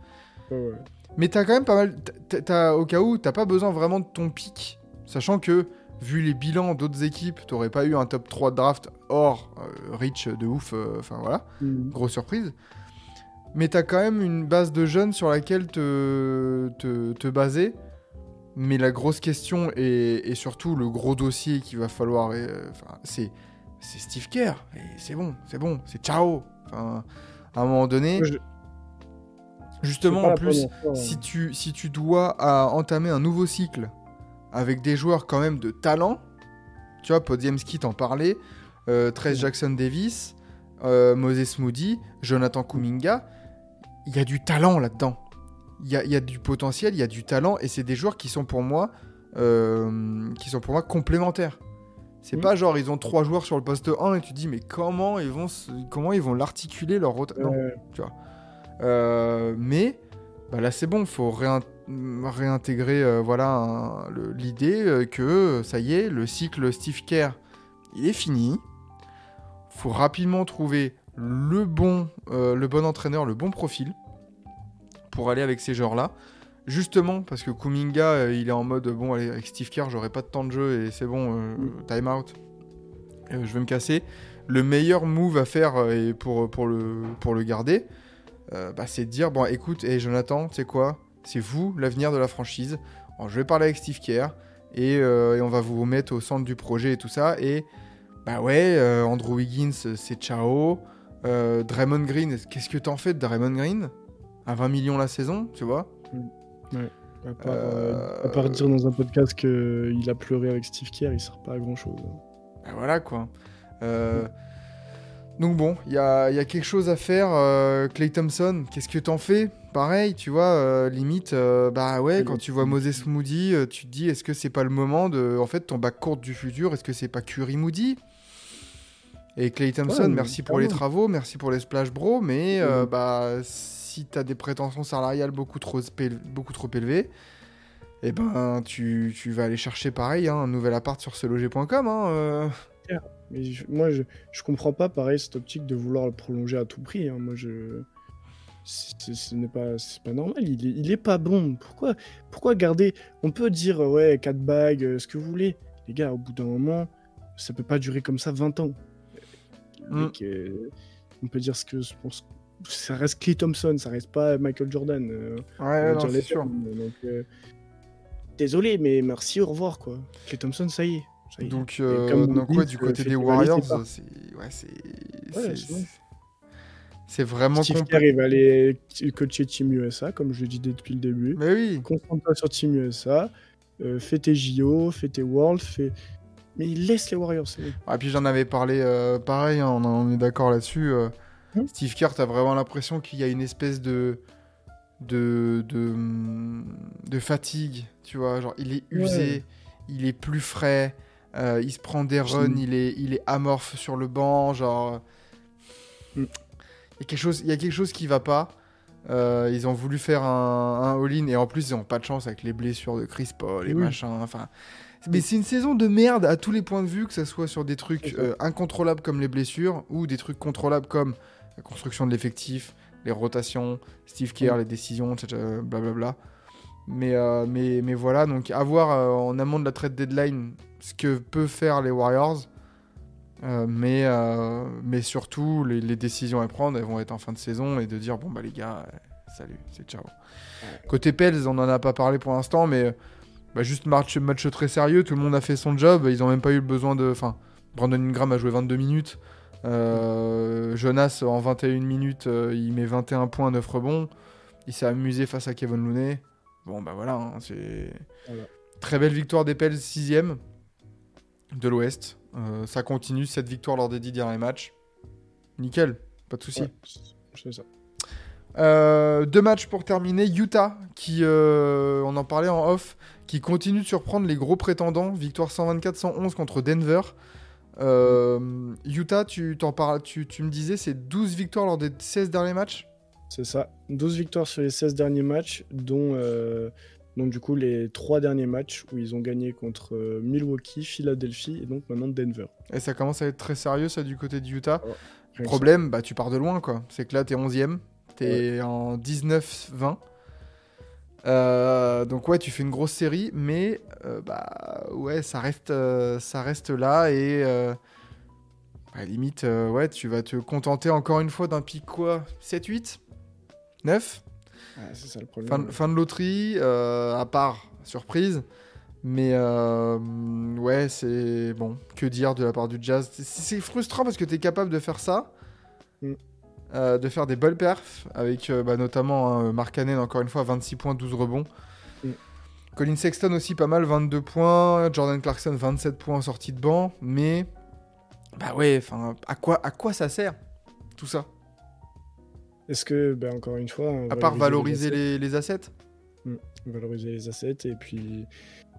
Ouais, ouais. Mais t'as quand même pas mal, t'as- au cas où, t'as pas besoin vraiment de ton pic, sachant que, vu les bilans d'autres équipes, t'aurais pas eu un top 3 de draft hors euh, Rich de ouf, euh, enfin voilà Mhm. grosse surprise. Mais t'as quand même une base de jeunes sur laquelle te, te, te baser. Mais la grosse question et, et surtout le gros dossier qu'il va falloir, euh, c'est c'est Steve Kerr. Et c'est bon, c'est bon, c'est ciao. Enfin, à un moment donné, je- justement en plus, fois, si tu, si tu dois à entamer un nouveau cycle avec des joueurs quand même de talent, tu vois, Podziemski t'en parlait, euh, Mhm. Jackson Davis, euh, Moses Moody, Jonathan Kuminga, il y a du talent là-dedans. Il y a, il y a du potentiel, il y a du talent, et c'est des joueurs qui sont pour moi, euh, qui sont pour moi complémentaires. C'est Mhm. pas genre ils ont trois joueurs sur le poste 1 et tu dis mais comment ils vont se- comment ils vont l'articuler leur rota- non. Euh, Euh, mais bah là c'est bon, faut réin- réintégrer euh, voilà l'idée euh, que ça y est, le cycle Steve Kerr il est fini. Faut rapidement trouver le bon, euh, le bon entraîneur, le bon profil pour aller avec ces joueurs-là. Justement parce que Kuminga euh, il est en mode bon allez avec Steve Kerr j'aurai pas de temps de jeu et c'est bon euh, time out. Euh, je vais me casser. Le meilleur move à faire euh, et pour, pour, le, pour le garder, euh, bah, c'est de dire bon écoute et Jonathan tu sais quoi? C'est vous l'avenir de la franchise Alors, je vais parler avec Steve Kerr et, euh, et on va vous mettre au centre du projet et tout ça. Et bah ouais, euh, Andrew Wiggins, c'est ciao. Draymond Green, qu'est-ce que t'en fais de Draymond Green? À 20 millions la saison, tu vois? À part, euh, Euh, à part dire dans un podcast qu'il a pleuré avec Steve Kerr, il sert pas à grand chose. Bah voilà quoi. Euh, donc bon, il y a, il y a quelque chose à faire. euh, Clay Thompson, qu'est-ce que t'en fais? Pareil, tu vois, euh, limite, euh, bah ouais, quand tu vois Moses Moody, tu te dis, est-ce que c'est pas le moment de. En fait, ton bac court du futur, est-ce que c'est pas Curry Moody? Et Clay Thompson, Ouais, merci pour les travaux, merci pour les splash bro, mais bah si t'as des prétentions salariales beaucoup trop, beaucoup trop élevées, eh ben tu, tu vas aller chercher pareil, hein, un nouvel appart sur seloger.com. Hein. Mais je- moi, je, je comprends pas, pareil, cette optique de vouloir le prolonger à tout prix. hein. Moi, je. c'est- Ce n'est pas, c'est pas normal, il est, il est pas bon. Pourquoi, pourquoi garder On peut dire, euh, ouais, 4 bagues, euh, ce que vous voulez. Les gars, au bout d'un moment, ça peut pas durer comme ça 20 ans. Mm. mec, euh, on peut dire ce que je pense. Ça reste Clay Thompson, ça reste pas Michael Jordan. euh, Ouais, non, c'est sûr. donc, euh, désolé, mais merci, au revoir, quoi. Clay Thompson, ça y est. Donc, euh, donc ouais, du euh, côté des Warriors, c'est ouais, Ouais, vraiment Steve Kerr, il va aller coacher Team USA, comme je le dis depuis le début. Mais oui, Concentre-toi sur Team USA. euh, fais tes JO, fais tes Worlds, fais... Mais il laisse les Warriors, et Ah, puis j'en avais parlé euh, pareil, hein, on, en est d'accord là-dessus. Hmm. Steve Kerr, t'as vraiment l'impression qu'il y a une espèce de de, de de fatigue, tu vois, genre il est usé, il est plus frais, euh, il se prend des runs, il est il est amorphe sur le banc, genre Hmm. il y a quelque chose, il y a quelque chose qui va pas. Euh, ils ont voulu faire un, un all-in et en plus ils ont pas de chance avec les blessures de Chris Paul et Oui. machin. Enfin, mais c'est une saison de merde à tous les points de vue, que ce soit sur des trucs euh, incontrôlables comme les blessures ou des trucs contrôlables comme la construction de l'effectif, les rotations, Steve Kerr, Mm. les décisions, etc., blablabla. Mais, euh, mais, mais voilà, donc à voir euh, en amont de la trade deadline ce que peuvent faire les Warriors. Euh, mais, euh, mais surtout, les, les décisions à prendre, elles vont être en fin de saison et de dire bon, bah les gars, euh, salut, c'est ciao. Côté Pels, on n'en a pas parlé pour l'instant, mais bah, juste match, match très sérieux, tout le monde a fait son job, ils n'ont même pas eu le besoin de. Enfin, Brandon Ingram a joué 22 minutes. Euh, Jonas, en 21 minutes, il met 21 points, 9 rebonds. Il s'est amusé face à Kevin Looney. Bon, bah voilà, hein, c'est. Voilà. Très belle victoire des Pels, 6ème de l'Ouest. Euh, ça continue, cette victoire lors des 10 derniers matchs. Nickel, pas de souci. Ouais, c'est ça. Euh, deux matchs pour terminer. Utah, qui, euh, on en parlait en off, qui continue de surprendre les gros prétendants. Victoire 124-111 contre Denver. Utah, tu, t'en parles, tu, tu me disais, c'est 12 victoires lors des 16 derniers matchs? C'est ça. 12 victoires sur les 16 derniers matchs, dont, dont du coup les 3 derniers matchs où ils ont gagné contre euh, Milwaukee, Philadelphie et donc maintenant Denver. Et ça commence à être très sérieux, ça, du côté de Utah. Que Problème, bah, tu pars de loin, quoi. C'est que là, t'es 11ème. T'es en 19-20. Euh, donc ouais, tu fais une grosse série, mais euh, bah ouais, ça reste, ça reste là et bah, limite, ouais, tu vas te contenter encore une fois d'un pic quoi 7-8 9 ça. Ouais, c'est ça le problème. fin, fin de loterie, euh, à part surprise. Mais euh, ouais, c'est bon. Que dire de la part du Jazz C'est- frustrant parce que tu es capable de faire ça, Mm. euh, de faire des belles perfs, avec bah, notamment hein, Mark Cannon, encore une fois, 26 points, 12 rebonds. Mm. Colin Sexton aussi pas mal, 22 points. Jordan Clarkson, 27 points en sortie de banc. Mais, bah ouais, enfin, à quoi, à quoi ça sert tout ça? Est-ce que, ben, encore une fois, À part valoriser les, les, les assets assets, valoriser les assets et puis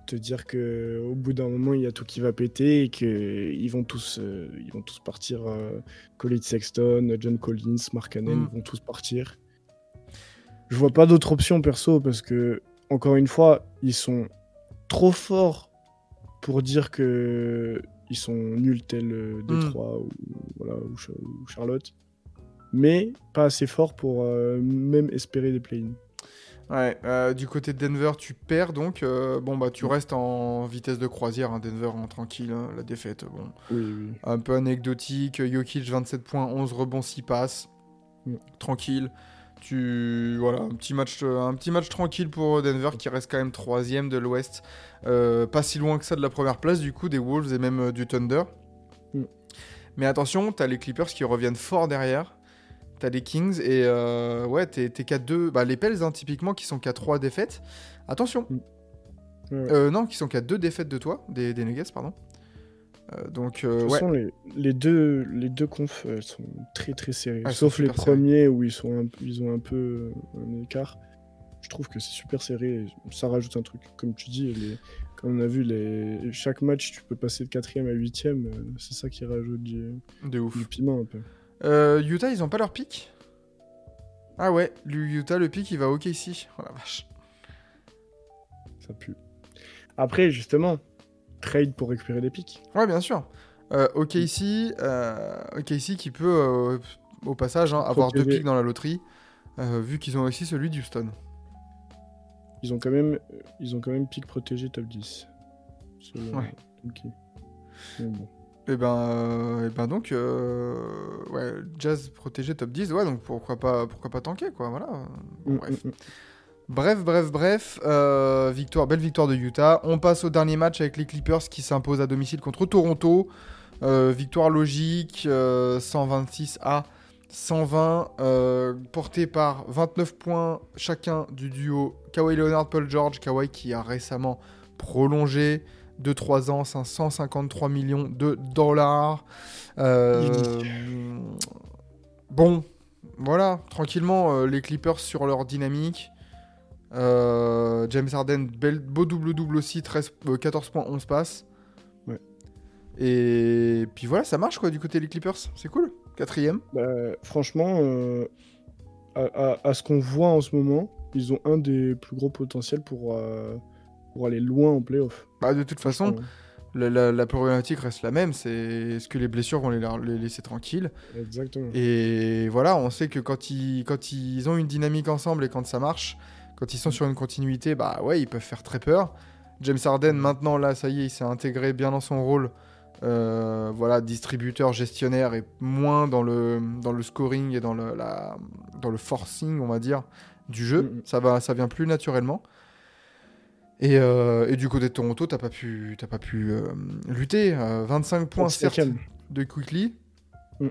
te dire que au bout d'un moment il y a tout qui va péter et que ils vont tous, euh, ils vont tous partir. euh, Colin Sexton, John Collins, Mark Cannon, Mm. ils vont tous partir. Je vois pas d'autre option perso parce que encore une fois ils sont trop forts pour dire que ils sont nuls tels euh, Détroit ou, voilà, ou, Cha- ou Charlotte, mais pas assez forts pour euh, même espérer des play-ins. Ouais, euh, du côté de Denver, tu perds donc. euh, bon, bah, tu restes en vitesse de croisière. hein, Denver, hein, tranquille. hein, la défaite, bon. Oui, oui. Un peu anecdotique. Jokic, 27 points, 11 rebonds, 6 passes. Mm. Tranquille. Tu voilà, un petit match, un petit match tranquille pour Denver qui reste quand même troisième de l'Ouest, Euh, pas si loin que ça de la première place du coup des Wolves et même du Thunder. Mm. Mais attention, t'as les Clippers qui reviennent fort derrière. T'as les Kings et euh, ouais, t'es qu'à 2. Bah, les Pels, hein, typiquement, qui sont qu'à 3 défaites. Attention. Mm. Euh, non, qui sont qu'à 2 défaites de toi, des, des Nuggets, pardon. Euh, donc, De toute ouais. façon, les, les deux, les deux confs sont très très serrées. Ah, Sauf les premiers où ils, sont un, ils ont un peu un écart. Je trouve que c'est super serré. et Ça rajoute un truc. Comme tu dis, les, comme on a vu, les, chaque match, tu peux passer de quatrième à huitième. euh, C'est ça qui rajoute du, De ouf. du piment un peu. Euh, Utah, ils ont pas leur pic? Ah ouais, Utah, le pic, il va OK ici. Oh la vache. Ça pue. Après, justement, trade pour récupérer des pics. Ouais, bien sûr. Euh, OK ici, euh, OK ici qui peut, euh, au passage, hein, avoir deux pics dans la loterie, euh, vu qu'ils ont aussi celui d'Houston. Ils ont quand même, ils ont quand même pic protégé top 10. Selon Ouais. Bon. Et ben, euh, et ben donc, euh, ouais, Jazz protégé top 10, ouais, donc pourquoi pas, pourquoi pas tanker, quoi, voilà. Bon, Mm, bref. mm, mm. Bref, bref, bref, euh, victoire, belle victoire de Utah. On passe au dernier match avec les Clippers qui s'imposent à domicile contre Toronto. Victoire logique, euh, 126 à 120, euh, porté par 29 points chacun du duo Kawhi Leonard, Paul George. Kawhi qui a récemment prolongé de 3 ans, 553 millions de dollars. Euh, bon, voilà, tranquillement, euh, les Clippers sur leur dynamique. Euh, James Harden, bel- beau double-double aussi, 13, euh, 14 points, 11 passes. Ouais. Et puis voilà, ça marche quoi du côté des Clippers, c'est cool. Quatrième. Bah, franchement, à, à- à ce qu'on voit en ce moment, ils ont un des plus gros potentiels pour, pour aller loin en playoff. Bah, de toute façon, la, la- la problématique reste la même, c'est est-ce que les blessures vont les, les laisser tranquilles? Exactement. Et voilà, on sait que quand ils, quand ils ont une dynamique ensemble et quand ça marche, quand ils sont sur une continuité, bah ouais, ils peuvent faire très peur. James Harden, maintenant, là, ça y est, il s'est intégré bien dans son rôle. euh, voilà, distributeur, gestionnaire et moins dans le, dans le scoring et dans le, la, dans le forcing, on va dire, du jeu. Ça, va, ça vient plus naturellement. Et, euh, et du côté de Toronto, t'as pas pu, t'as pas pu euh, lutter. Euh, 25 points, Contre certes, de Quickly. Mm.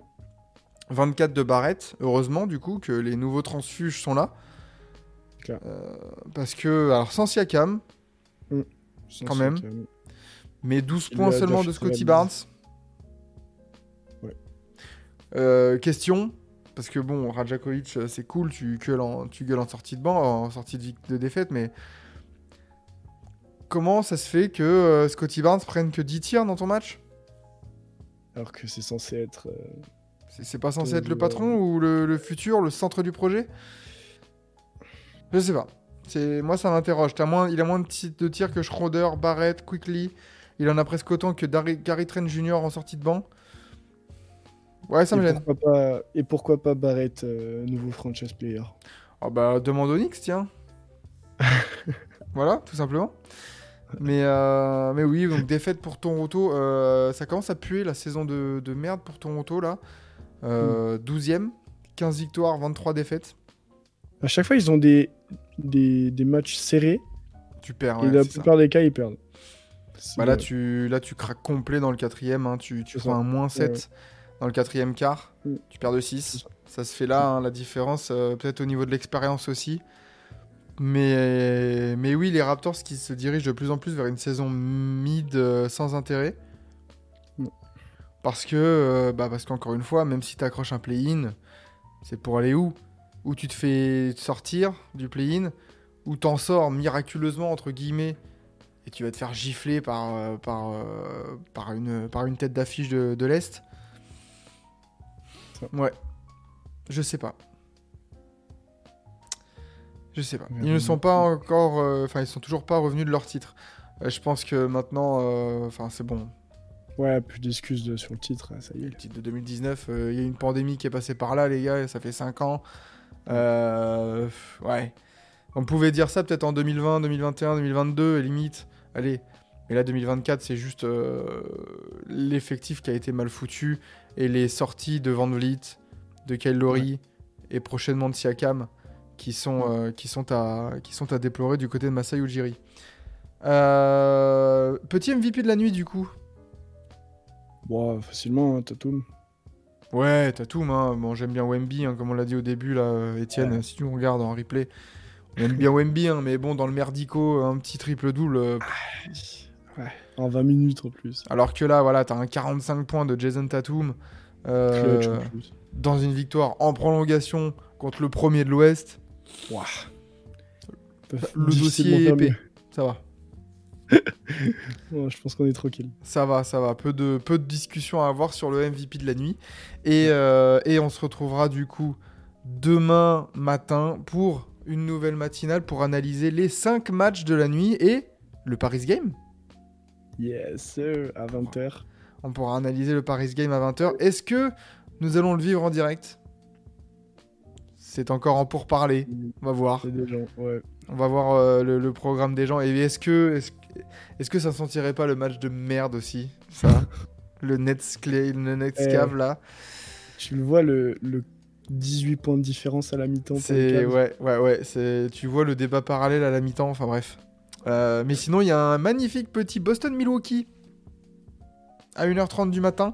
24 de Barrett. Heureusement, du coup, que les nouveaux transfuges sont là. Euh, parce que, alors, sans Siakam, Sans quand même. Mais 12 Il points seulement de Scotty. Barnes. Ouais. Euh, question. Parce que bon, Rajakovic, euh, c'est cool, tu gueules, en, tu gueules en sortie de banc, en sortie de défaite, mais comment ça se fait que euh, Scotty Barnes prenne que 10 tirs dans ton match? Alors que c'est censé être. euh, C'est pas censé être le patron ou le, le futur, le centre du projet? Je sais pas. C'est moi ça m'interroge. Il a moins de, ti- de tirs que Schroeder, Barrett, Quickly. Il en a presque autant que Dari- Gary Trent Jr. en sortie de banc. Ouais, ça me gêne. pourquoi pas, et pourquoi pas Barrett, euh, nouveau franchise player? Ah bah demande Onyx, tiens. voilà, tout simplement. Mais, euh, mais oui, donc défaite pour Toronto. euh, ça commence à puer la saison de, de merde pour Toronto là. Euh, 12ème, 15 victoires, 23 défaites. À chaque fois, ils ont des, des, des matchs serrés Tu perds. et la ça. plupart des cas, ils perdent. Bah là, tu, là, tu craques complet dans le quatrième. hein. Tu, tu prends ça. un moins 7 Ouais. dans le quatrième quart. Mm. Tu perds de C'est 6. ça. Se fait là, hein, la différence. Peut-être au niveau de l'expérience aussi. Mais, mais oui, les Raptors qui se dirigent de plus en plus vers une saison mid euh, sans intérêt. Mm. Parce que, euh, bah parce qu'encore une fois, même si tu accroches un play-in, c'est pour aller où? Où tu te fais sortir du play-in, où t'en sors miraculeusement, entre guillemets, et tu vas te faire gifler par, euh, par, par, une, par une tête d'affiche de, de l'Est. Ouais. Je sais pas. Je sais pas. Ils ne sont pas encore. euh, Enfin, ils sont toujours pas revenus de leur titre. Euh, je pense que maintenant. euh, Enfin, c'est bon. Ouais, plus d'excuses de- sur le titre, ça y est. Le titre de 2019, euh, il y a une pandémie qui est passée par là, les gars, ça fait 5 ans. Euh, ouais. On pouvait dire ça peut-être en 2020, 2021, 2022, et limite. Allez. Mais là, 2024, c'est juste euh, l'effectif qui a été mal foutu et les sorties de Van Vliet, de Kyle Lowry et prochainement de Siakam. Qui sont, euh, qui sont, à, qui sont à déplorer du côté de Masai Ujiri. Euh, petit MVP de la nuit, du coup. Bon, facilement, hein, Tatum. Ouais, Tatum, hein. bon, j'aime bien Wemby, hein, comme on l'a dit au début, là, euh, Étienne, Ouais. si tu regardes en replay. On aime bien Wemby, hein, mais bon, dans le merdico, un petit triple-double. euh, Ouais, en 20 minutes en plus. alors que là, voilà, t'as un 45 points de Jason Tatum euh, dans une victoire en prolongation contre le premier de l'Ouest. Ouah. Le dossier épais. Ça va. Ouais, je pense qu'on est tranquille. Ça va, ça va. Peu de, peu de discussions à avoir sur le MVP de la nuit. Et, euh, et on se retrouvera du coup demain matin pour une nouvelle matinale pour analyser les 5 matchs de la nuit et le Paris Game. Yes, sir, à 20h. On pourra analyser le Paris Game à 20h. Est-ce que nous allons le vivre en direct? C'est encore en pourparler. On va voir. C'est des gens, ouais. On va voir euh, le, le programme des gens. Et est-ce que, est-ce, que- est-ce que ça sentirait pas le match de merde aussi Ça Le Nets, Clay- le Nets Eh, Cave là Tu le vois, le, le 18 points de différence à la mi-temps. C'est ouais, ouais, ouais. C'est tu vois le débat parallèle à la mi-temps. Enfin bref. Euh, mais sinon, il y a un magnifique petit Boston-Milwaukee à 1h30 du matin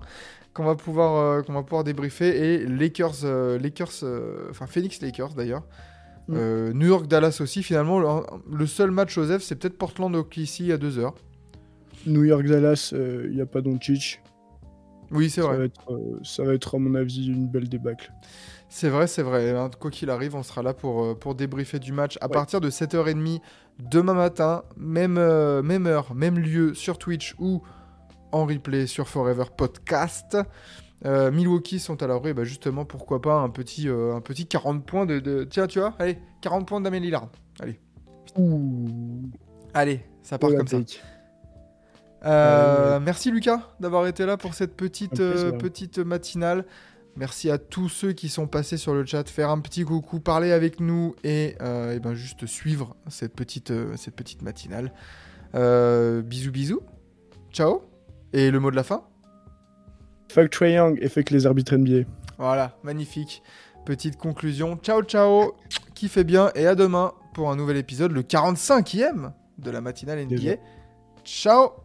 qu'on va pouvoir euh, qu'on va pouvoir débriefer et Lakers, euh, Lakers, euh, enfin Phoenix Lakers d'ailleurs. Mm. New York Dallas aussi finalement le, le seul match Joseph c'est peut-être Portland OKC à 2h. New York Dallas, il n'y a pas Doncic. Oui c'est vrai. va, être, ça va être, à mon avis, une belle débâcle. C'est vrai, c'est vrai. hein. Quoi qu'il arrive, on sera là pour, pour débriefer du match à Ouais. partir de 7h30 demain matin, même, euh, même heure, même lieu sur Twitch ou en replay sur Forever Podcast. Euh, Milwaukee sont à l'abri, bah justement, pourquoi pas un petit, euh, un petit 40 points de, de- Tiens, tu vois, allez, 40 points d'Amélie Lillard. Allez, Ouh. allez, ça part Oh, la comme ça. Euh, Ouais. Merci Lucas d'avoir été là pour cette petite, petite matinale. Merci à tous ceux qui sont passés sur le chat, faire un petit coucou, parler avec nous et, et ben juste suivre cette petite, cette petite matinale. Bisous bisous. Ciao. Et le mot de la fin? Fuck Trae Young et fuck les arbitres NBA. Voilà, magnifique. Petite conclusion. Ciao ciao. Kiffez bien et à demain pour un nouvel épisode, le 45e de la matinale NBA. Ciao